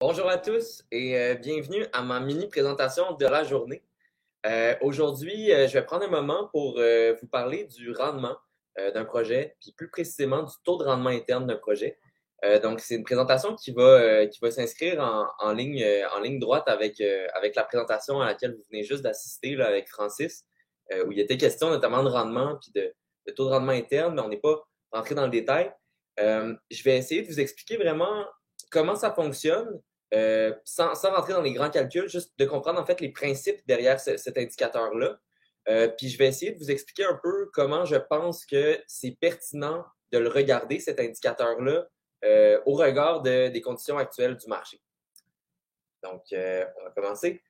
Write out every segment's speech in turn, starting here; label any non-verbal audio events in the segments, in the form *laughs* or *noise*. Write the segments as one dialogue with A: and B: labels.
A: Bonjour à tous et euh, bienvenue à ma mini présentation de la journée. Euh, Aujourd'hui, euh, je vais prendre un moment pour vous parler du rendement d'un projet, puis plus précisément du taux de rendement interne d'un projet. Donc, c'est une présentation qui va, qui va s'inscrire en, ligne, en ligne droite avec, avec la présentation à laquelle vous venez juste d'assister avec Francis, où il était question notamment de rendement puis de, de taux de rendement interne, mais on n'est pas rentré dans le détail. Je vais essayer de vous expliquer vraiment comment ça fonctionne, euh, sans, sans, rentrer dans les grands calculs, juste de comprendre en fait les principes derrière ce, cet indicateur-là. Euh, puis je vais essayer de vous expliquer un peu comment je pense que c'est pertinent de le regarder, cet indicateur-là, euh, au regard de, des conditions actuelles du marché. Donc, euh, on va commencer.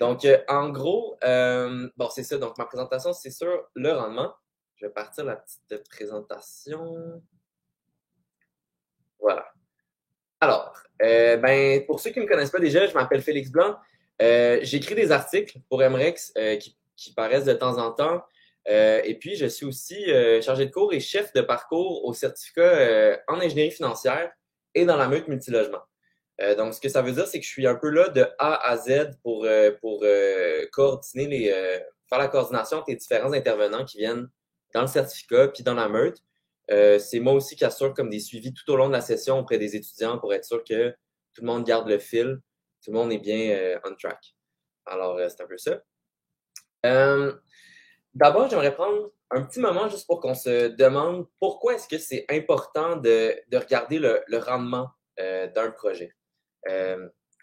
A: Donc, euh, en gros, bon, c'est ça. Donc, ma présentation, c'est sur le rendement. Je vais partir la petite présentation. Voilà. Alors, euh, ben, pour ceux qui ne me connaissent pas déjà, je m'appelle Félix Blanc. Euh, J'écris des articles pour MREX euh, qui, qui, paraissent de temps en temps. Euh, et puis, je suis aussi euh, chargé de cours et chef de parcours au certificat euh, en ingénierie financière et dans la meute multilogement. donc, ce que ça veut dire, c'est que je suis un peu là de A à Z pour, pour coordonner les, faire la coordination entre les différents intervenants qui viennent dans le certificat puis dans la meute. Euh, c'est moi aussi qui assure comme des suivis tout au long de la session auprès des étudiants pour être sûr que tout le monde garde le fil, tout le monde est bien euh, on track. Alors, euh, c'est un peu ça. Euh, d'abord, j'aimerais prendre un petit moment juste pour qu'on se demande pourquoi est-ce que c'est important de, de, regarder le, le rendement euh, d'un projet.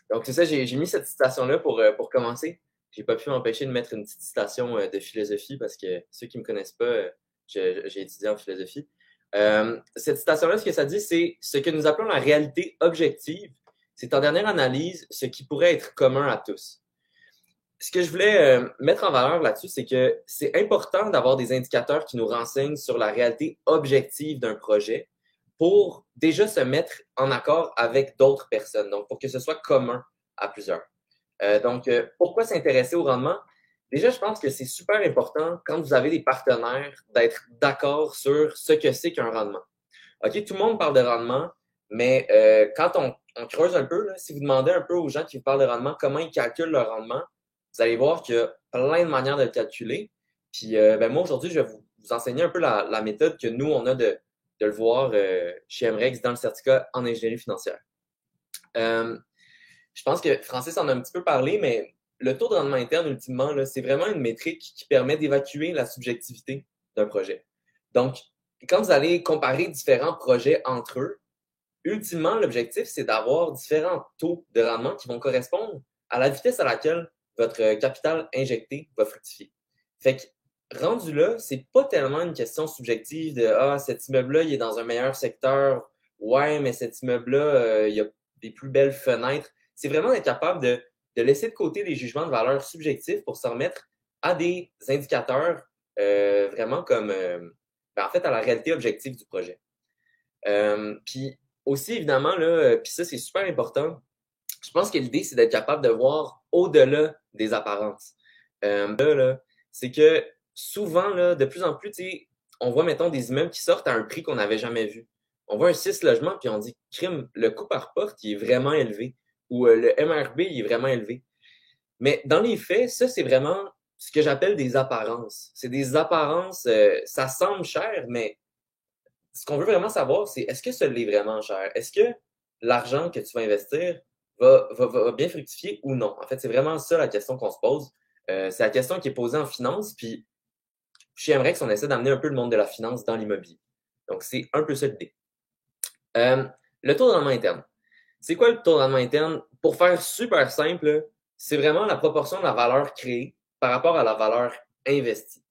A: donc, c'est ça, j'ai mis cette citation-là pour, pour commencer. J'ai pas pu m'empêcher de mettre une petite citation de philosophie parce que ceux qui me connaissent pas, j'ai étudié en philosophie. Euh, cette citation-là, ce que ça dit, c'est ce que nous appelons la réalité objective. C'est en dernière analyse ce qui pourrait être commun à tous. Ce que je voulais euh, mettre en valeur là-dessus, c'est que c'est important d'avoir des indicateurs qui nous renseignent sur la réalité objective d'un projet pour déjà se mettre en accord avec d'autres personnes, donc pour que ce soit commun à plusieurs. Euh, donc, euh, pourquoi s'intéresser au rendement? Déjà, je pense que c'est super important quand vous avez des partenaires d'être d'accord sur ce que c'est qu'un rendement. OK, tout le monde parle de rendement, mais euh, quand on, on, creuse un peu, là, si vous demandez un peu aux gens qui vous parlent de rendement comment ils calculent leur rendement, vous allez voir qu'il y a plein de manières de le calculer. Puis euh, ben moi, aujourd'hui, je vais vous, vous, enseigner un peu la, la, méthode que nous, on a de, de le voir euh, chez MREX dans le certificat en ingénierie financière. Euh, je pense que Francis en a un petit peu parlé, mais le taux de rendement interne, ultimement, c'est vraiment une métrique qui permet d'évacuer la subjectivité d'un projet. Donc, quand vous allez comparer différents projets entre eux, ultimement, l'objectif, c'est d'avoir différents taux de rendement qui vont correspondre à la vitesse à laquelle votre capital injecté va fructifier. Fait que, rendu là, c'est pas tellement une question subjective de Ah, cet immeuble-là, il est dans un meilleur secteur. Ouais, mais cet immeuble-là, euh, il a des plus belles fenêtres. C'est vraiment être capable de de laisser de côté les jugements de valeur subjectifs pour se remettre à des indicateurs euh, vraiment comme, euh, ben en fait, à la réalité objective du projet. Euh, puis aussi, évidemment, là, puis ça, c'est super important. Je pense que l'idée, c'est d'être capable de voir au-delà des apparences. là, là c'est que souvent, là, de plus en plus, on voit, mettons, des immeubles qui sortent à un prix qu'on n'avait jamais vu. On voit un 6 logements, puis on dit, crime, le coût par porte, il est vraiment élevé où euh, le MRB est vraiment élevé. Mais dans les faits, ça, c'est vraiment ce que j'appelle des apparences. C'est des apparences, euh, ça semble cher, mais ce qu'on veut vraiment savoir, c'est est-ce que ça l'est vraiment cher? Est-ce que l'argent que tu vas investir va, bien fructifier ou non? En fait, c'est vraiment ça la question qu'on se pose. Euh, c'est la question qui est posée en finance, puis chez MREX, on essaie d'amener un peu le monde de la finance dans l'immobilier. Donc, c'est un peu ça l'idée. Le taux de rendement interne. C'est quoi le taux de interne? Pour faire super simple, c'est vraiment la proportion de la valeur créée par rapport à la valeur investie.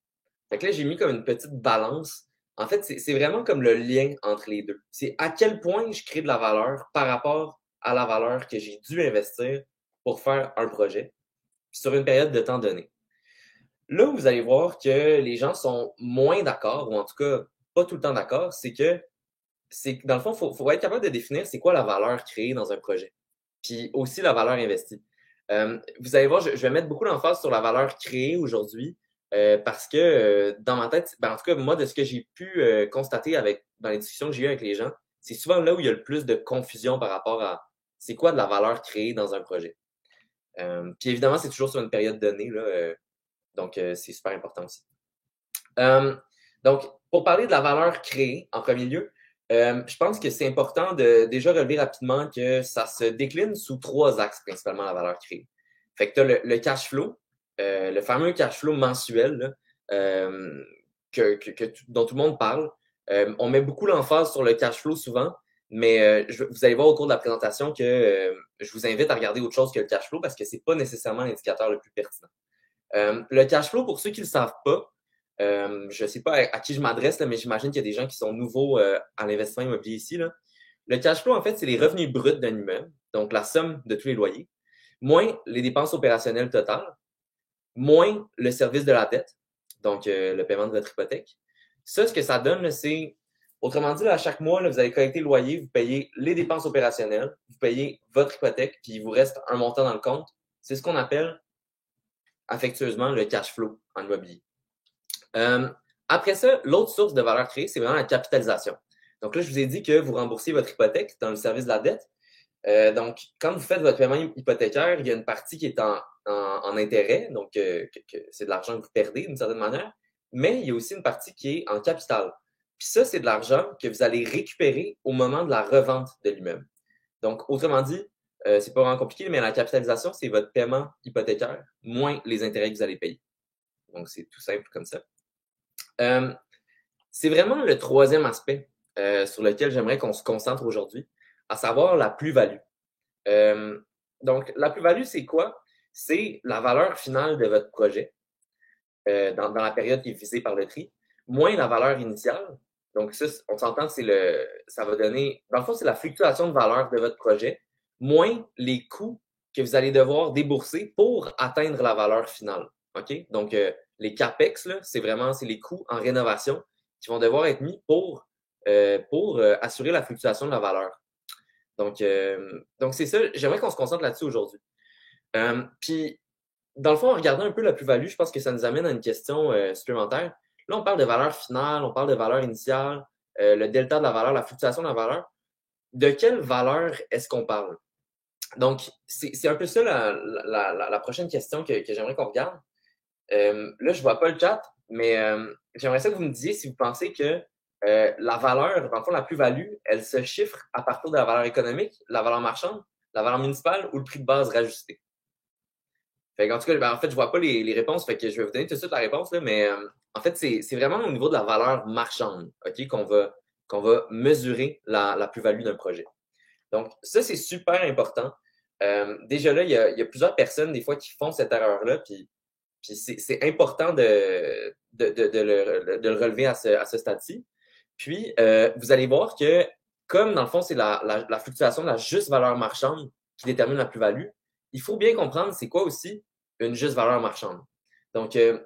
A: Fait que là, j'ai mis comme une petite balance. En fait, c'est vraiment comme le lien entre les deux. C'est à quel point je crée de la valeur par rapport à la valeur que j'ai dû investir pour faire un projet sur une période de temps donnée. Là vous allez voir que les gens sont moins d'accord, ou en tout cas pas tout le temps d'accord, c'est que c'est dans le fond, il faut, faut, être capable de définir c'est quoi la valeur créée dans un projet. Puis aussi la valeur investie. Euh, vous allez voir, je, je vais mettre beaucoup d'emphase sur la valeur créée aujourd'hui euh, parce que euh, dans ma tête, ben, en tout cas, moi, de ce que j'ai pu euh, constater avec dans les discussions que j'ai eues avec les gens, c'est souvent là où il y a le plus de confusion par rapport à c'est quoi de la valeur créée dans un projet. Euh, puis évidemment, c'est toujours sur une période donnée, là, euh, donc c'est super important aussi. donc, pour parler de la valeur créée, en premier lieu, je pense que c'est important de déjà relever rapidement que ça se décline sous trois axes principalement la valeur créée. Fait que tu as le, cash flow, le fameux cash flow mensuel que, que, dont tout le monde parle. on met beaucoup l'emphase sur le cash flow souvent, mais euh, vous allez voir au cours de la présentation que euh, je vous invite à regarder autre chose que le cash flow parce que ce n'est pas nécessairement l'indicateur le plus pertinent. Euh, le cash flow, pour ceux qui ne le savent pas, je ne sais pas à, qui je m'adresse, mais j'imagine qu'il y a des gens qui sont nouveaux à l'investissement immobilier ici. Là. Le cash flow, en fait, c'est les revenus bruts d'un immeuble, donc la somme de tous les loyers, moins les dépenses opérationnelles totales, moins le service de la dette, donc le paiement de votre hypothèque. Ça, ce que ça donne, c'est Autrement dit, à chaque mois, vous allez collecter le loyer, vous payez les dépenses opérationnelles, vous payez votre hypothèque, puis il vous reste un montant dans le compte. C'est ce qu'on appelle affectueusement le cash flow en immobilier. Euh, après ça, l'autre source de valeur créée, c'est vraiment la capitalisation. Donc là, je vous ai dit que vous remboursez votre hypothèque dans le service de la dette. Euh, donc, quand vous faites votre paiement hypothécaire, il y a une partie qui est en, intérêt, donc euh, c'est de l'argent que vous perdez d'une certaine manière, mais il y a aussi une partie qui est en capital. Puis ça, c'est de l'argent que vous allez récupérer au moment de la revente de l'immeuble. Donc, autrement dit, euh, c'est pas vraiment compliqué, mais la capitalisation, c'est votre paiement hypothécaire moins les intérêts que vous allez payer. Donc, c'est tout simple comme ça. Euh, c'est vraiment le troisième aspect euh, sur lequel j'aimerais qu'on se concentre aujourd'hui, à savoir la plus-value. donc, la plus-value, c'est quoi? C'est la valeur finale de votre projet dans, la période qui est visée par le tri, moins la valeur initiale, donc, ça, on s'entend que c'est le, ça va donner, dans le fond, c'est la fluctuation de valeur de votre projet, moins les coûts que vous allez devoir débourser pour atteindre la valeur finale. OK? Donc, euh, les CAPEX, c'est vraiment c'est les coûts en rénovation qui vont devoir être mis pour, euh, pour euh, assurer la fluctuation de la valeur. Donc, donc c'est ça. J'aimerais qu'on se concentre là-dessus aujourd'hui. puis, dans le fond, en regardant un peu la plus-value, je pense que ça nous amène à une question supplémentaire. Là, on parle de valeur finale, on parle de valeur initiale, euh, le delta de la valeur, la fluctuation de la valeur. De quelle valeur est-ce qu'on parle? Donc, c'est un peu ça la, prochaine question que, j'aimerais qu'on regarde. Euh, là, je vois pas le chat, mais euh, j'aimerais ça que vous me disiez si vous pensez que la valeur, dans le la plus-value, elle se chiffre à partir de la valeur économique, la valeur marchande, la valeur municipale ou le prix de base rajusté? en tout cas, ben, en fait, je vois pas les, réponses, fait que je vais vous donner tout de suite la réponse, mais en fait, c'est vraiment au niveau de la valeur marchande ok, qu'on va, qu'on va mesurer la, plus-value d'un projet. Donc, ça, c'est super important. Euh, déjà là, il y, a, plusieurs personnes, des fois, qui font cette erreur-là, puis, puis c'est important de, de, de, le, de, le, relever à ce, à ce stade-ci. Puis, euh, vous allez voir que, comme dans le fond, c'est la, la, fluctuation de la juste valeur marchande qui détermine la plus-value, il faut bien comprendre c'est quoi aussi une juste valeur marchande. Donc, euh,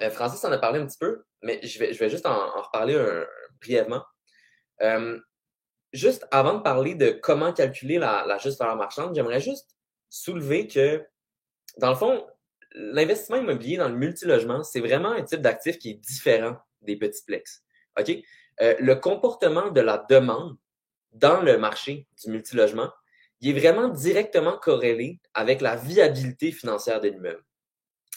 A: euh, Francis en a parlé un petit peu, mais je vais, je vais juste en, reparler brièvement. Euh, juste avant de parler de comment calculer la, juste valeur marchande, j'aimerais juste soulever que, dans le fond, l'investissement immobilier dans le multilogement, c'est vraiment un type d'actif qui est différent des petits plex. OK? Euh, le comportement de la demande dans le marché du multilogement, il est vraiment directement corrélé avec la viabilité financière de l'immeuble.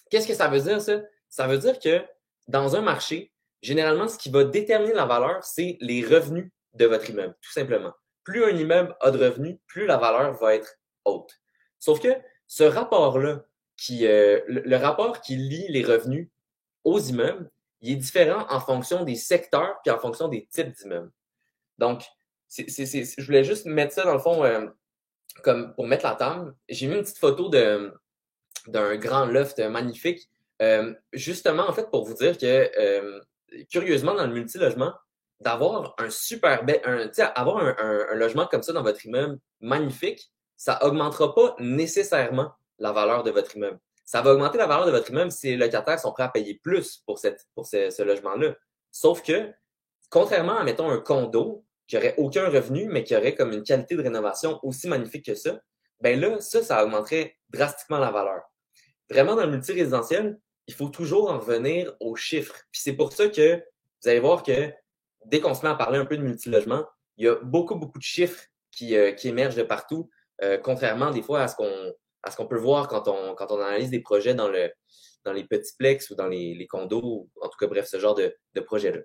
A: Qu'est-ce que ça veut dire, ça? Ça veut dire que dans un marché, généralement, ce qui va déterminer la valeur, c'est les revenus de votre immeuble, tout simplement. Plus un immeuble a de revenus, plus la valeur va être haute. Sauf que ce rapport-là, qui, euh, le, rapport qui lie les revenus aux immeubles, il est différent en fonction des secteurs puis en fonction des types d'immeubles. Donc, je voulais juste mettre ça dans le fond euh, comme pour mettre la table. J'ai mis une petite photo d'un grand loft magnifique euh, justement, en fait, pour vous dire que, euh, curieusement, dans le multilogement, d'avoir un super bel, un, avoir un, logement comme ça dans votre immeuble magnifique, ça augmentera pas nécessairement la valeur de votre immeuble. Ça va augmenter la valeur de votre immeuble si les locataires sont prêts à payer plus pour, cette, pour ce, logement-là. Sauf que, contrairement à, mettons, un condo qui aurait aucun revenu, mais qui aurait comme une qualité de rénovation aussi magnifique que ça, ben là, ça, ça augmenterait drastiquement la valeur. Vraiment, dans le multirésidentiel, il faut toujours en revenir aux chiffres. Puis c'est pour ça que vous allez voir que dès qu'on se met à parler un peu de multilogement, il y a beaucoup, beaucoup de chiffres qui, euh, qui émergent de partout. euh, contrairement des fois à ce qu'on à ce qu'on peut voir quand on, quand on analyse des projets dans, le, dans les petits plex ou dans les, les condos, en tout cas, bref, ce genre de, de projet-là.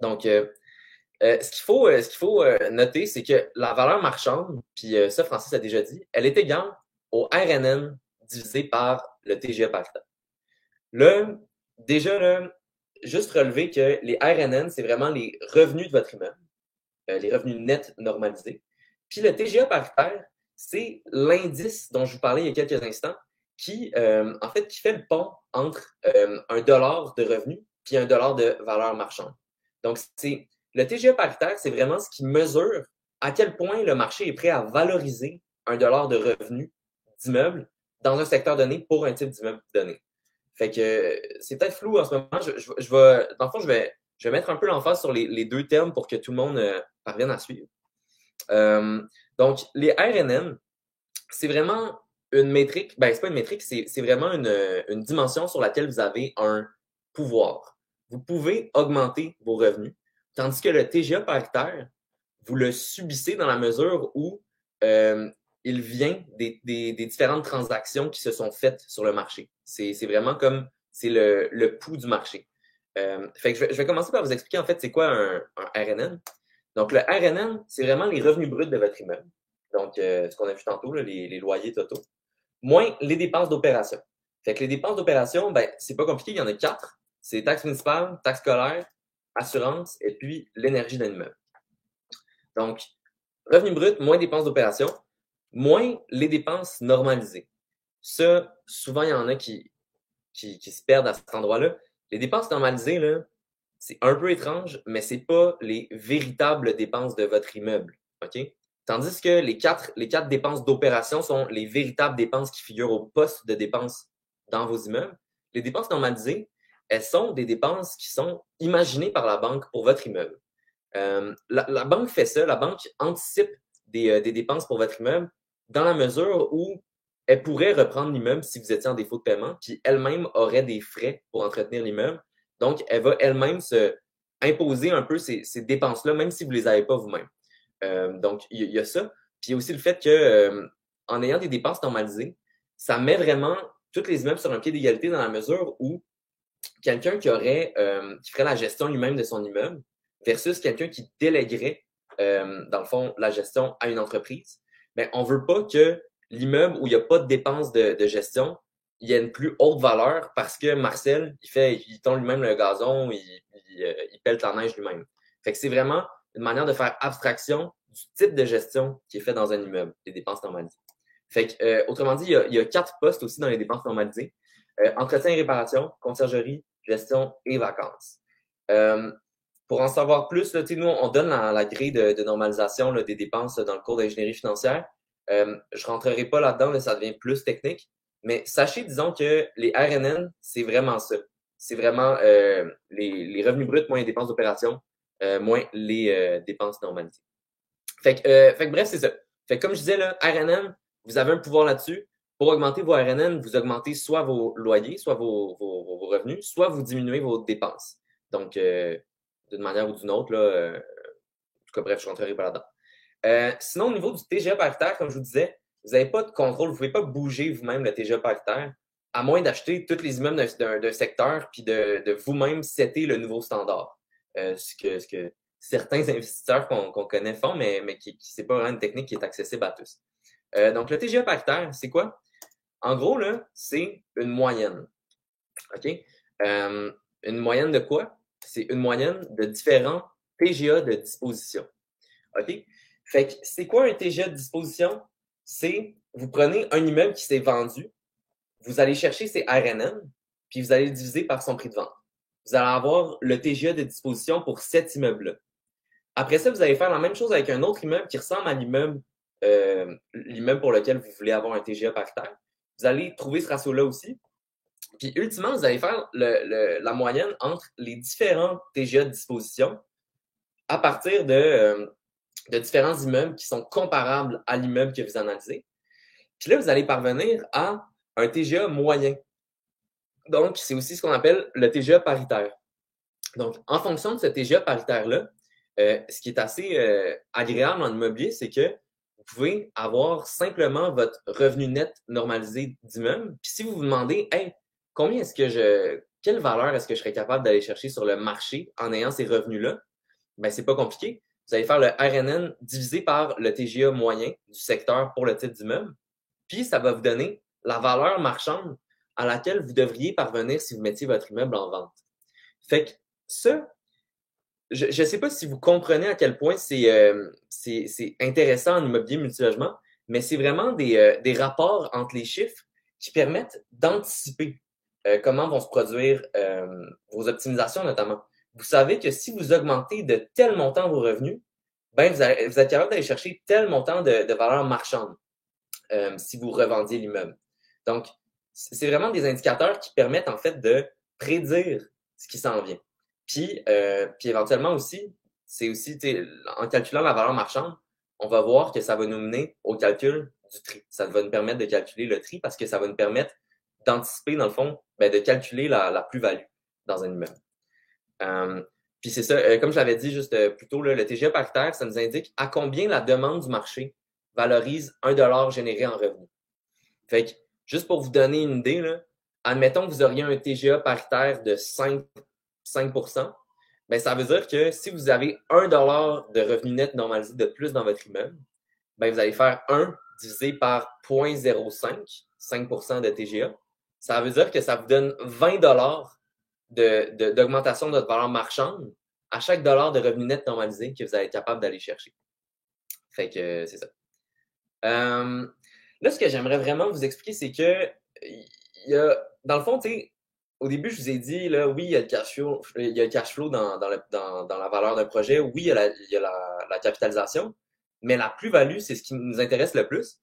A: Donc, euh, euh, ce qu'il faut, ce qu'il faut noter, c'est que la valeur marchande, puis ça, Francis a déjà dit, elle est égale au RNN divisé par le TGE par hectare. Là, déjà, là, juste relever que les RNN, c'est vraiment les revenus de votre immeuble, les revenus nets normalisés. Puis le TGE par hectare, c'est l'indice dont je vous parlais il y a quelques instants, qui, euh, en fait, qui fait le pont entre euh, un dollar de revenu puis un dollar de valeur marchande. Donc, c'est le TGE paritaire, c'est vraiment ce qui mesure à quel point le marché est prêt à valoriser un dollar de revenu d'immeuble dans un secteur donné pour un type d'immeuble donné. Fait que c'est peut-être flou en ce moment. Je, vais, dans le fond, je vais, je vais mettre un peu l'emphase sur les, deux termes pour que tout le monde euh, parvienne à suivre. Donc, les RNN, c'est vraiment une métrique, ben, c'est pas une métrique, c'est vraiment une, une, dimension sur laquelle vous avez un pouvoir. Vous pouvez augmenter vos revenus, tandis que le TGA par hectare, vous le subissez dans la mesure où euh, il vient des, des, des, différentes transactions qui se sont faites sur le marché. C'est vraiment comme, c'est le, le pouls du marché. Euh, fait que je vais, je vais, commencer par vous expliquer en fait c'est quoi un, un RNN. Donc, le RNN, c'est vraiment les revenus bruts de votre immeuble. Donc, euh, ce qu'on a vu tantôt, les, loyers totaux. Moins les dépenses d'opération. Fait que les dépenses d'opération, ben, c'est pas compliqué, il y en a quatre. C'est taxes municipales, taxes scolaires, assurance et puis l'énergie d'un immeuble. Donc, revenus bruts, moins dépenses d'opération, moins les dépenses normalisées. Ça, souvent, il y en a qui, qui, qui se perdent à cet endroit-là. Les dépenses normalisées, là, c'est un peu étrange, mais c'est pas les véritables dépenses de votre immeuble. OK? Tandis que les quatre, les quatre dépenses d'opération sont les véritables dépenses qui figurent au poste de dépenses dans vos immeubles. Les dépenses normalisées, elles sont des dépenses qui sont imaginées par la banque pour votre immeuble. Euh, la, banque fait ça, la banque anticipe des, euh, des dépenses pour votre immeuble dans la mesure où elle pourrait reprendre l'immeuble si vous étiez en défaut de paiement, puis elle-même aurait des frais pour entretenir l'immeuble donc, elle va elle-même se imposer un peu ces, dépenses-là, même si vous ne les avez pas vous-même. Euh, donc, il y, a ça. Puis il y a aussi le fait que euh, en ayant des dépenses normalisées, ça met vraiment tous les immeubles sur un pied d'égalité dans la mesure où quelqu'un qui aurait euh, qui ferait la gestion lui-même de son immeuble versus quelqu'un qui déléguerait dans le fond la gestion à une entreprise, mais on veut pas que l'immeuble où il n'y a pas de dépenses de gestion il a une plus haute valeur parce que Marcel, il fait, il tond lui-même le gazon, il, il, euh, il pèle la neige lui-même. Fait que c'est vraiment une manière de faire abstraction du type de gestion qui est fait dans un immeuble, les dépenses normalisées. Fait que, euh, autrement dit, il y, a, il y, a, quatre postes aussi dans les dépenses normalisées. Euh, entretien et réparation, conciergerie, gestion et vacances. Euh, pour en savoir plus, là, nous, on donne la, la grille de, de normalisation là, des dépenses dans le cours d'ingénierie financière. Euh, je rentrerai pas là-dedans, mais ça devient plus technique. Mais sachez, disons que les RNN, c'est vraiment ça. C'est vraiment euh, les, les, revenus bruts moins les dépenses d'opération, euh, moins les euh, dépenses normalisées. Fait que, euh, fait que bref, c'est ça. Fait que comme je disais, là, RNN, vous avez un pouvoir là-dessus. Pour augmenter vos RNN, vous augmentez soit vos loyers, soit vos, vos, vos revenus, soit vous diminuez vos dépenses. Donc, d'une manière ou d'une autre, là, en tout cas, bref, je rentrerai pas là-dedans. sinon, au niveau du TGA par terre, comme je vous disais, vous n'avez pas de contrôle, vous ne pouvez pas bouger vous-même le TGA paritaire, à moins d'acheter tous les immeubles d'un secteur puis de, vous-même setter le nouveau standard. Euh, ce, que, ce que certains *laughs* investisseurs qu'on connaît font, mais, mais qui, pas vraiment une technique qui est accessible à tous. Euh, donc, le TGA paritaire, c'est quoi? En gros, c'est une moyenne. OK? Euh, une moyenne de quoi? C'est une moyenne de différents TGA de disposition. OK? Fait que c'est quoi un TGA de disposition? C'est vous prenez un immeuble qui s'est vendu, vous allez chercher ses RNN, puis vous allez le diviser par son prix de vente. Vous allez avoir le TGA de disposition pour cet immeuble-là. Après ça, vous allez faire la même chose avec un autre immeuble qui ressemble à l'immeuble euh, l'immeuble pour lequel vous voulez avoir un TGA par terre. Vous allez trouver ce ratio-là aussi. Puis ultimement, vous allez faire le, la moyenne entre les différents TGA de disposition à partir de, euh, de différents immeubles qui sont comparables à l'immeuble que vous analysez. Puis là, vous allez parvenir à un TGA moyen. Donc, c'est aussi ce qu'on appelle le TGA paritaire. Donc, en fonction de ce TGA paritaire-là, euh, ce qui est assez euh, agréable en immobilier, c'est que vous pouvez avoir simplement votre revenu net normalisé d'immeuble. Puis si vous vous demandez, hey, combien est-ce que je, quelle valeur est-ce que je serais capable d'aller chercher sur le marché en ayant ces revenus-là? Ben, c'est pas compliqué. Vous allez faire le RNN divisé par le TGA moyen du secteur pour le type d'immeuble. Puis ça va vous donner la valeur marchande à laquelle vous devriez parvenir si vous mettiez votre immeuble en vente. Fait que ça, je ne sais pas si vous comprenez à quel point euh, c'est intéressant en immobilier multilogement, mais c'est vraiment des, euh, des, rapports entre les chiffres qui permettent d'anticiper euh, comment vont se produire vos optimisations notamment. Vous savez que si vous augmentez de tel montant vos revenus, ben vous, vous êtes capable d'aller chercher tel montant de, de valeur marchande si vous revendiez l'immeuble. Donc, c'est vraiment des indicateurs qui permettent en fait de prédire ce qui s'en vient. Puis, euh, puis éventuellement aussi, c'est aussi, en calculant la valeur marchande, on va voir que ça va nous mener au calcul du tri. Ça va nous permettre de calculer le tri parce que ça va nous permettre d'anticiper, dans le fond, ben, de calculer la, la plus-value dans un immeuble. Euh, puis c'est ça, euh, comme je l'avais dit juste euh, plus tôt, le TGA paritaire, ça nous indique à combien la demande du marché valorise un dollar généré en revenu. Fait que, juste pour vous donner une idée, là, admettons que vous auriez un TGA paritaire de 5 5% ben, ça veut dire que si vous avez 1 de revenu net normalisé de plus dans votre immeuble, ben, vous allez faire 1 divisé par 0.05, 5% de TGA. Ça veut dire que ça vous donne 20 d'augmentation de, de, votre valeur marchande à chaque dollar de revenu net normalisé que vous allez être capable d'aller chercher. Fait que c'est ça. Euh, là, ce que j'aimerais vraiment vous expliquer, c'est que y a, dans le fond, au début, je vous ai dit, là, oui, il y a le cash flow, il y a le cash flow dans, dans, dans, la valeur d'un projet, oui, il y a, la, y a la, capitalisation, mais la plus-value, c'est ce qui nous intéresse le plus.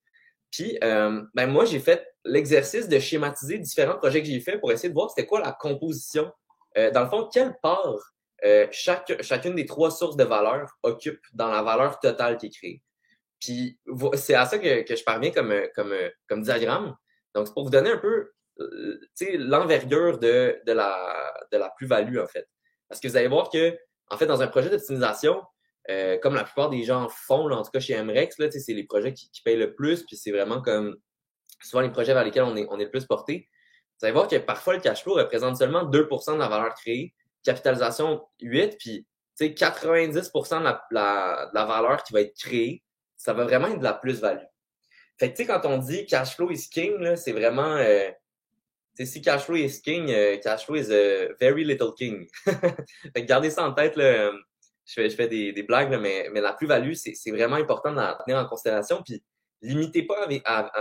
A: Puis, euh, ben moi, j'ai fait l'exercice de schématiser différents projets que j'ai fait pour essayer de voir c'était quoi la composition. Euh, dans le fond, quelle part euh, chaque, chacune des trois sources de valeur occupe dans la valeur totale qui est créée? Puis, c'est à ça que, que je parviens comme, comme, comme diagramme. Donc, c'est pour vous donner un peu euh, l'envergure de, de, la, de la plus-value, en fait. Parce que vous allez voir que, en fait, dans un projet d'optimisation, euh, comme la plupart des gens font, en tout cas chez MREX, c'est les projets qui, qui, payent le plus, puis c'est vraiment comme souvent les projets vers lesquels on est, on est le plus porté. Vous allez voir que parfois le cash flow représente seulement 2% de la valeur créée, capitalisation 8, puis 90 de la, la, de la valeur qui va être créée, ça va vraiment être de la plus-value. Fait que tu sais, quand on dit cash flow is king, c'est vraiment euh, si Cashflow is king, euh, Cashflow is a very little king. *laughs* fait gardez ça en tête. Là, je fais, je fais des, des blagues, mais, mais la plus-value, c'est vraiment important d'en tenir en considération. Puis limitez pas avec, à,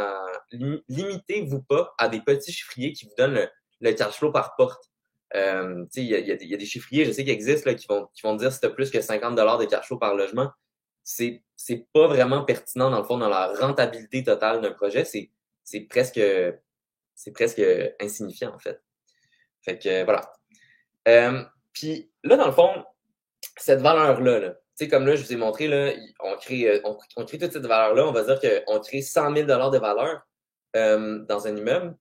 A: limitez-vous pas à des petits chiffriers qui vous donnent le, le cash flow par porte. Euh, il y a, y, a des chiffriers, je sais, qui existent là, qui vont qui vont dire si tu plus que 50 de cash flow par logement. C'est c'est pas vraiment pertinent dans le fond dans la rentabilité totale d'un projet. C'est c'est presque c'est presque insignifiant, en fait. Fait que voilà. Euh, puis là, dans le fond, cette valeur-là, là, sais, comme là, je vous ai montré, là, on crée, euh, on, crée toute cette valeur-là. On va dire qu'on crée 100 000 de valeur euh, dans un immeuble.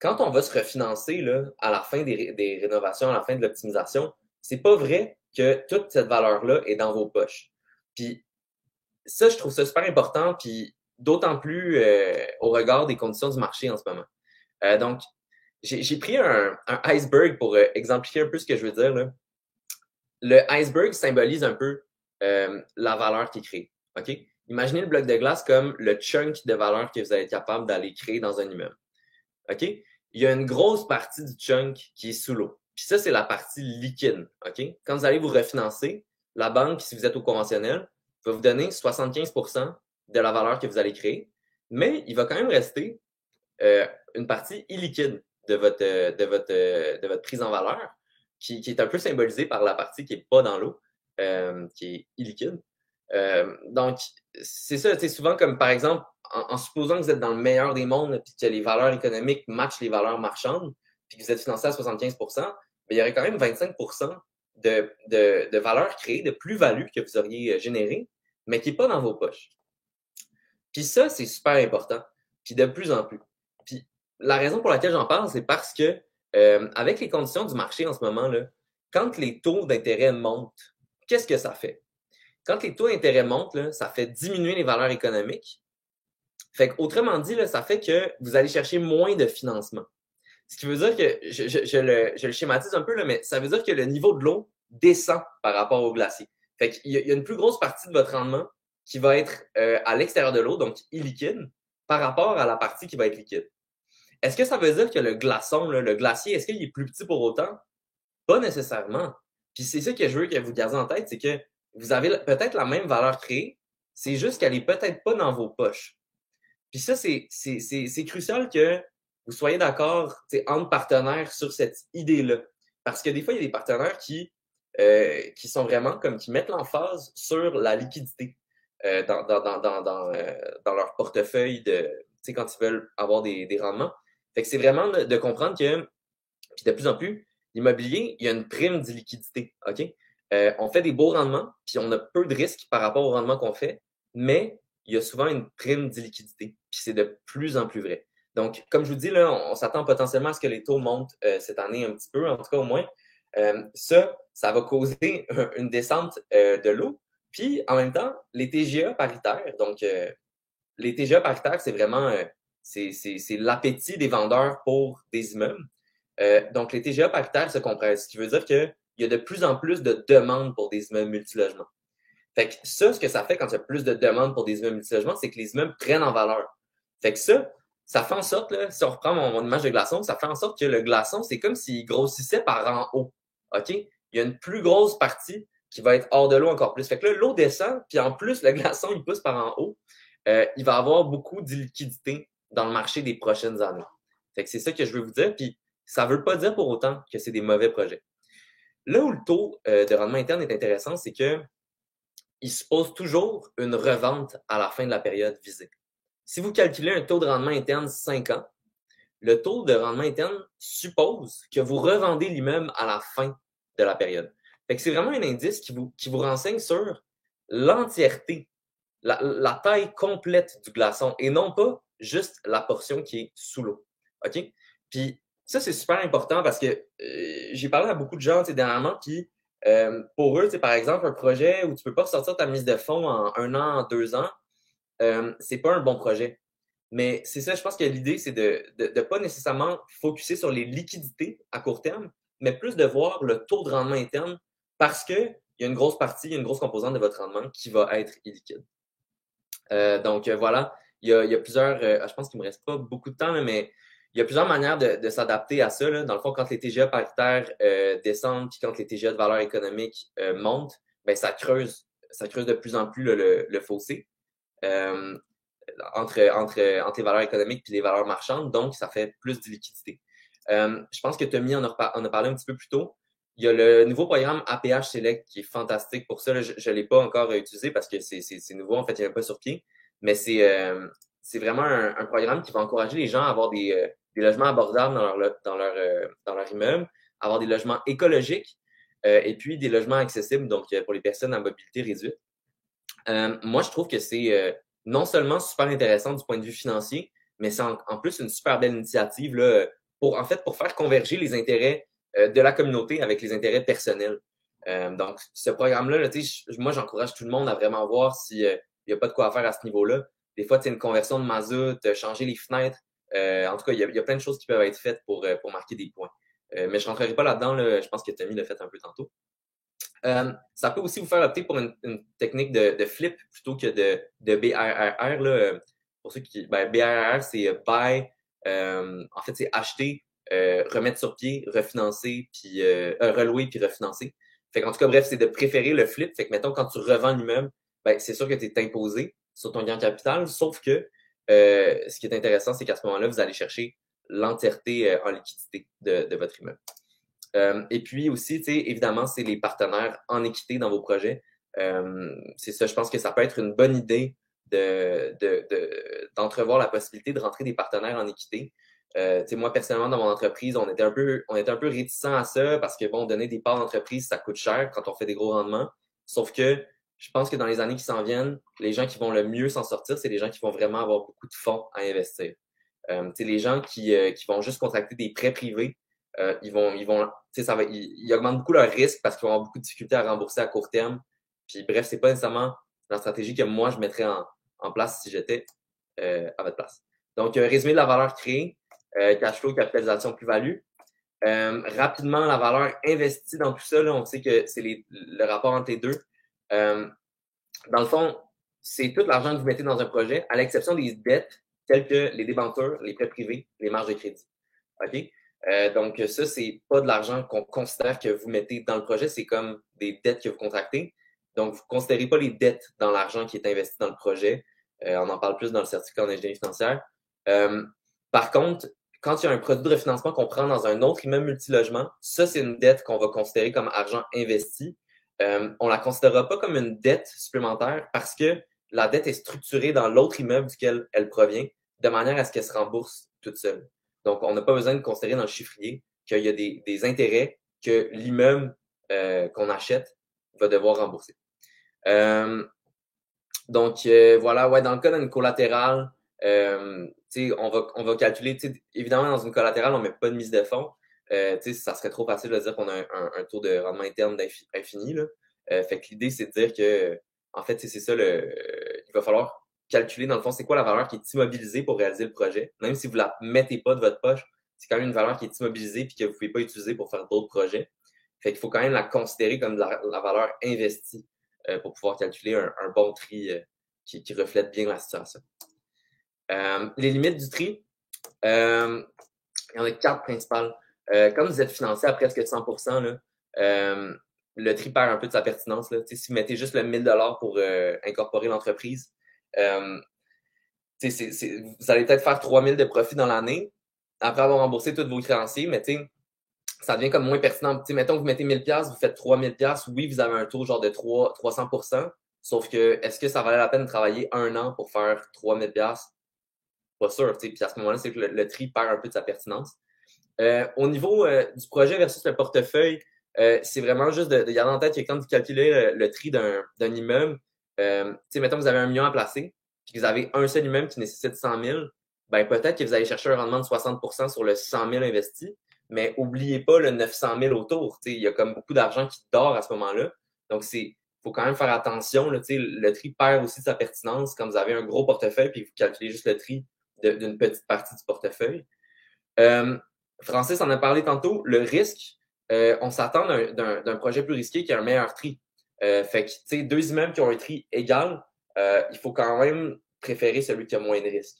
A: Quand on va se refinancer là, à la fin des, des rénovations, à la fin de l'optimisation, c'est pas vrai que toute cette valeur-là est dans vos poches. Puis ça, je trouve ça super important. Puis d'autant plus euh, au regard des conditions du marché en ce moment. Euh, donc, j'ai pris un, iceberg pour euh, exemplifier un peu ce que je veux dire. Là. Le iceberg symbolise un peu la valeur qui est créée. OK? Imaginez le bloc de glace comme le chunk de valeur que vous êtes capable d'aller créer dans un immeuble. OK? Il y a une grosse partie du chunk qui est sous l'eau. Puis ça, c'est la partie liquide. OK? Quand vous allez vous refinancer, la banque, si vous êtes au conventionnel, va vous donner 75% de la valeur que vous allez créer, mais il va quand même rester euh, une partie illiquide de votre, euh, de, votre, euh, de votre prise en valeur, qui, qui, est un peu symbolisée par la partie qui n'est pas dans l'eau, qui est illiquide. donc, c'est ça, c'est souvent comme par exemple, en, supposant que vous êtes dans le meilleur des mondes, puis que les valeurs économiques matchent les valeurs marchandes, puis que vous êtes financé à 75 bien, il y aurait quand même 25 de, de, de valeur créée, de plus-value que vous auriez générée, mais qui n'est pas dans vos poches. Puis ça, c'est super important. Puis de plus en plus. Puis la raison pour laquelle j'en parle, c'est parce que euh, avec les conditions du marché en ce moment, là, quand les taux d'intérêt montent, qu'est-ce que ça fait? quand les taux d'intérêt montent, là, ça fait diminuer les valeurs économiques. Fait autrement dit, là, ça fait que vous allez chercher moins de financement. Ce qui veut dire que, je, je, le, je le, schématise un peu, là, mais ça veut dire que le niveau de l'eau descend par rapport au glacier. Fait qu'il y, a une plus grosse partie de votre rendement qui va être euh, à l'extérieur de l'eau, donc illiquide, par rapport à la partie qui va être liquide. Est-ce que ça veut dire que le glaçon, le glacier, est-ce qu'il est plus petit pour autant? Pas nécessairement. Puis c'est ça que je veux que vous gardiez en tête, c'est que vous avez peut-être la même valeur créée, c'est juste qu'elle est peut-être pas dans vos poches. Puis ça, c'est crucial que vous soyez d'accord entre partenaires sur cette idée-là. Parce que des fois, il y a des partenaires qui, euh, qui sont vraiment comme qui mettent l'emphase sur la liquidité euh, dans, dans, dans, dans, euh, dans leur portefeuille de quand ils veulent avoir des rendements. Fait que c'est vraiment de, comprendre que, de plus en plus, l'immobilier, il y a une prime d'illiquidité. OK? Euh, on fait des beaux rendements, puis on a peu de risques par rapport au rendement qu'on fait, mais il y a souvent une prime d'illiquidité, puis c'est de plus en plus vrai. Donc, comme je vous dis, là, on, s'attend potentiellement à ce que les taux montent euh, cette année un petit peu, en tout cas au moins. Euh, ça, ça va causer *laughs* une descente de l'eau. Puis, en même temps, les TGA paritaires, donc les TGA paritaires, c'est vraiment c'est l'appétit des vendeurs pour des immeubles. donc, les TGA paritaires se compressent, ce qui veut dire que il y a de plus en plus de demandes pour des immeubles multilogements. Fait que ça, ce que ça fait quand il y a plus de demandes pour des immeubles multilogements, c'est que les immeubles prennent en valeur. Fait que ça, ça fait en sorte, là, si on reprend mon, image de glaçon, ça fait en sorte que le glaçon, c'est comme s'il grossissait par en haut. OK? Il y a une plus grosse partie qui va être hors de l'eau encore plus. Fait que là, l'eau descend, puis en plus, le *laughs* glaçon, il pousse par en haut. Euh, il va avoir beaucoup d'illiquidité dans le marché des prochaines années. Fait que c'est ça que je veux vous dire. Puis ça ne veut pas dire pour autant que c'est des mauvais projets. Là où le taux euh, de rendement interne est intéressant, c'est que il se pose toujours une revente à la fin de la période visée. Si vous calculez un taux de rendement interne 5 ans, le taux de rendement interne suppose que vous revendez l'immeuble à la fin de la période. c'est vraiment un indice qui vous, qui vous renseigne sur l'entièreté, la, la, taille complète du glaçon et non pas juste la portion qui est sous l'eau. OK? Puis ça, c'est super important parce que euh, j'ai parlé à beaucoup de gens dernièrement qui, euh, pour eux, par exemple, un projet où tu ne peux pas sortir ta mise de fonds en un an, en deux ans, euh, c'est pas un bon projet. Mais c'est ça, je pense que l'idée, c'est de ne pas nécessairement focuser sur les liquidités à court terme, mais plus de voir le taux de rendement interne parce qu'il y a une grosse partie, il y a une grosse composante de votre rendement qui va être illiquide. donc voilà, il y a, plusieurs, je pense qu'il ne me reste pas beaucoup de temps, mais il y a plusieurs manières de, s'adapter à ça. Dans le fond, quand les TGA paritaires euh, descendent, puis quand les TGA de valeur économique euh, montent, ben, ça creuse, ça creuse de plus en plus le, fossé euh, entre, entre, entre les valeurs économiques et les valeurs marchandes, donc ça fait plus de liquidité. je pense que Tommy en a, a, parlé un petit peu plus tôt. Il y a le nouveau programme APH Select qui est fantastique pour ça. je ne l'ai pas encore utilisé parce que c'est nouveau, en fait, il a pas sur pied. Mais c'est vraiment un, un, programme qui va encourager les gens à avoir des, des logements abordables dans leur, dans leur, euh, dans leur immeuble, avoir des logements écologiques euh, et puis des logements accessibles, donc euh, pour les personnes à mobilité réduite. moi, je trouve que c'est non seulement super intéressant du point de vue financier, mais c'est en, plus une super belle initiative là, pour, en fait, pour faire converger les intérêts de la communauté avec les intérêts personnels. donc, ce programme-là, là, moi, j'encourage tout le monde à vraiment voir s'il n'y a pas de quoi faire à ce niveau-là. Des fois, c'est une conversion de mazout, changer les fenêtres, euh, en tout cas, il y, a, plein de choses qui peuvent être faites pour, euh, pour marquer des points. Euh, mais je ne rentrerai pas là-dedans. Je pense que Tommy l'a fait un peu tantôt. ça peut aussi vous faire opter pour une, technique de, flip plutôt que de, de BRR. Là. Pour ceux qui. Ben, BRR, c'est buy. en fait, c'est acheter, remettre sur pied, refinancer, puis relouer, puis refinancer. Fait en tout cas, bref, c'est de préférer le flip. Fait que, mettons, quand tu revends l'immeuble, ben, c'est sûr que tu es imposé sur ton gain capital, sauf que euh, ce qui est intéressant, c'est qu'à ce moment-là, vous allez chercher l'entièreté euh, en liquidité de, votre immeuble. Euh, et puis aussi, évidemment, c'est les partenaires en équité dans vos projets. c'est ça, je pense que ça peut être une bonne idée d'entrevoir de, la possibilité de rentrer des partenaires en équité. moi, personnellement, dans mon entreprise, on était un peu, on était un peu réticent à ça parce que bon, donner des parts d'entreprise, ça coûte cher quand on fait des gros rendements. Sauf que je pense que dans les années qui s'en viennent, les gens qui vont le mieux s'en sortir, c'est les gens qui vont vraiment avoir beaucoup de fonds à investir. Euh, les gens qui, euh, qui, vont juste contracter des prêts privés, euh, ils vont, ils vont, ça va, ils, augmentent beaucoup leur risque parce qu'ils vont avoir beaucoup de difficultés à rembourser à court terme. Puis bref, c'est pas nécessairement la stratégie que moi je mettrais en, en place si j'étais euh, à votre place. Donc, résumé de la valeur créée, cash flow, capitalisation, plus-value. rapidement, la valeur investie dans tout ça, là, on sait que c'est le rapport entre les deux. Dans le fond, c'est tout l'argent que vous mettez dans un projet, à l'exception des dettes telles que les débentures, les prêts privés, les marges de crédit. OK? Euh, donc, ça, c'est pas de l'argent qu'on considère que vous mettez dans le projet, c'est comme des dettes que vous contractez. Donc, vous ne considérez pas les dettes dans l'argent qui est investi dans le projet. Euh, on en parle plus dans le certificat en ingénierie financière. Euh, par contre, quand il y a un produit de refinancement qu'on prend dans un autre immeuble multilogement, ça, c'est une dette qu'on va considérer comme argent investi. On la considérera pas comme une dette supplémentaire parce que la dette est structurée dans l'autre immeuble duquel elle provient, de manière à ce qu'elle se rembourse toute seule. Donc, on n'a pas besoin de considérer dans le chiffrier qu'il y a des, intérêts que l'immeuble euh, qu'on achète va devoir rembourser. Euh, donc, euh, voilà, ouais, dans le cas d'une collatérale, on, va, on va calculer, évidemment, dans une collatérale, on ne met pas de mise de fonds. Ça serait trop facile de dire qu'on a un, taux de rendement interne infini. Là. fait que l'idée, c'est de dire que en fait, c'est ça, le, il va falloir calculer, dans le fond, c'est quoi la valeur qui est immobilisée pour réaliser le projet. Même si vous la mettez pas de votre poche, c'est quand même une valeur qui est immobilisée et que vous pouvez pas utiliser pour faire d'autres projets. Fait qu'il faut quand même la considérer comme la, valeur investie euh, pour pouvoir calculer un, bon tri euh, qui, reflète bien la situation. Euh, les limites du tri, il y en a quatre principales. Comme vous êtes financé à presque 100 là, le tri perd un peu de sa pertinence. Là. Si vous mettez juste le 1000 pour euh, incorporer l'entreprise, euh, vous allez peut-être faire 3000 de profit dans l'année après avoir remboursé tous vos créanciers, mais ça devient comme moins pertinent. mettons que vous mettez 1000 vous faites 3000 oui, vous avez un taux genre de 3, 300 sauf que est-ce que ça valait la peine de travailler un an pour faire 3000 Pas sûr. Puis à ce moment-là, c'est que le, tri perd un peu de sa pertinence. Euh, au niveau du projet versus le portefeuille, euh, c'est vraiment juste de, garder en tête que quand vous calculez le, tri d'un immeuble, euh, mettons vous avez un million à placer, puis que vous avez un seul immeuble qui nécessite 100 000, ben peut-être que vous allez chercher un rendement de 60% sur le 100 000 investi, mais oubliez pas le 900 000 autour. Il y a comme beaucoup d'argent qui dort à ce moment-là. Donc, c'est faut quand même faire attention. Là, le tri perd aussi de sa pertinence quand vous avez un gros portefeuille puis vous calculez juste le tri d'une petite partie du portefeuille. Euh, Francis en a parlé tantôt. Le risque, euh, on s'attend d'un projet plus risqué qui a un meilleur tri. Euh, fait que, tu sais, deux immeubles qui ont un tri égal, euh, il faut quand même préférer celui qui a moins de risques.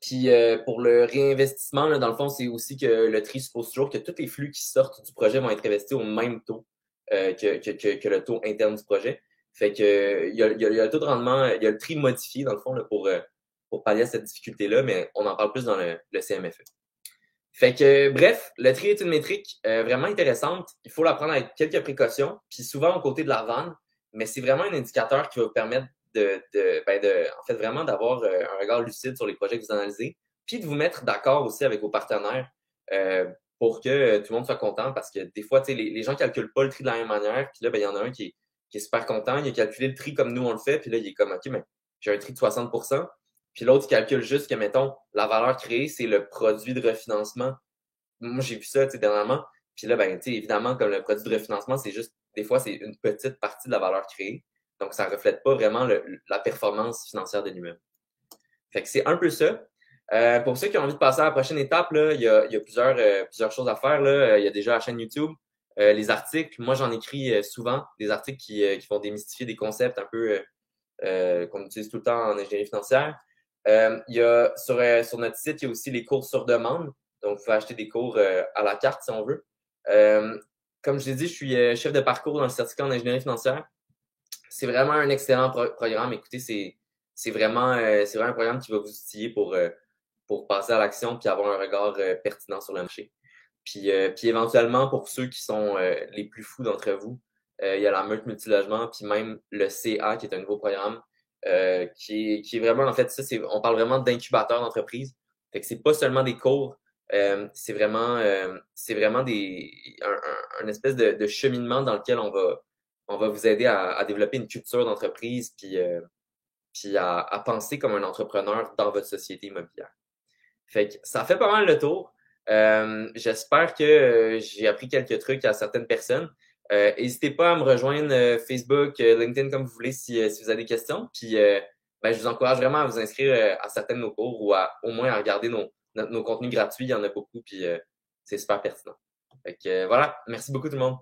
A: puis pour le réinvestissement, dans le fond, c'est aussi que le tri suppose toujours que tous les flux qui sortent du projet vont être investis au même taux que, le taux interne du projet. Fait que il y a, le taux de rendement, il y a le tri modifié, dans le fond, pour, pour pallier à cette difficulté-là, mais on en parle plus dans le, le CMFE. Fait que, bref, le tri est une métrique euh, vraiment intéressante. Il faut la prendre avec quelques précautions, puis souvent au côté de la vanne, mais c'est vraiment un indicateur qui va vous permettre de, de, ben de en fait, vraiment d'avoir euh, un regard lucide sur les projets que vous analysez, puis de vous mettre d'accord aussi avec vos partenaires euh, pour que tout le monde soit content, parce que des fois, les, les gens calculent pas le tri de la même manière, puis là, ben, il y en a un qui est, qui est super content, il a calculé le tri comme nous on le fait, puis là, il est comme, OK, mais j'ai un tri de 60 puis l'autre, il calcule juste que, mettons, la valeur créée, c'est le produit de refinancement. Moi, j'ai vu ça, tu sais, dernièrement. Puis là, ben, tu sais, évidemment, comme le produit de refinancement, c'est juste, des fois, c'est une petite partie de la valeur créée. Donc, ça reflète pas vraiment la performance financière de l'immeuble. Fait que c'est un peu ça. Euh, pour ceux qui ont envie de passer à la prochaine étape, là, il y a, y a plusieurs, euh, plusieurs choses à faire. Là. Il y a déjà la chaîne YouTube, euh, les articles. Moi, j'en écris souvent, des articles qui, qui vont démystifier des concepts un peu qu'on utilise tout le temps en ingénierie financière. Euh, il y a sur, euh, sur notre site, il y a aussi les cours sur demande. Donc, vous pouvez acheter des cours euh, à la carte si on veut. comme je l'ai dit, je suis chef de parcours dans le certificat en ingénierie financière. C'est vraiment un excellent programme. Écoutez, c'est, c'est vraiment, c'est vraiment un programme qui va vous outiller pour, pour passer à l'action puis avoir un regard pertinent sur le marché. Puis, puis éventuellement, pour ceux qui sont les plus fous d'entre vous, il y a la meute multilogement, puis même le CA, qui est un nouveau programme euh, qui, est, qui vraiment, en fait, ça, c'est, on parle vraiment d'incubateur d'entreprise. Fait que c'est pas seulement des cours, euh, c'est vraiment, euh, c'est vraiment des, un, un, espèce de, de, cheminement dans lequel on va, on va vous aider à, à développer une culture d'entreprise, puis, puis à, à, penser comme un entrepreneur dans votre société immobilière. Fait que ça fait pas mal le tour. J'espère que j'ai appris quelques trucs à certaines personnes. N'hésitez pas à me rejoindre Facebook, LinkedIn, comme vous voulez, si, si vous avez des questions. Puis ben, je vous encourage vraiment à vous inscrire à certains de nos cours ou à au moins à regarder nos, nos, contenus gratuits. Il y en a beaucoup, puis c'est super pertinent. Fait que, voilà, merci beaucoup tout le monde.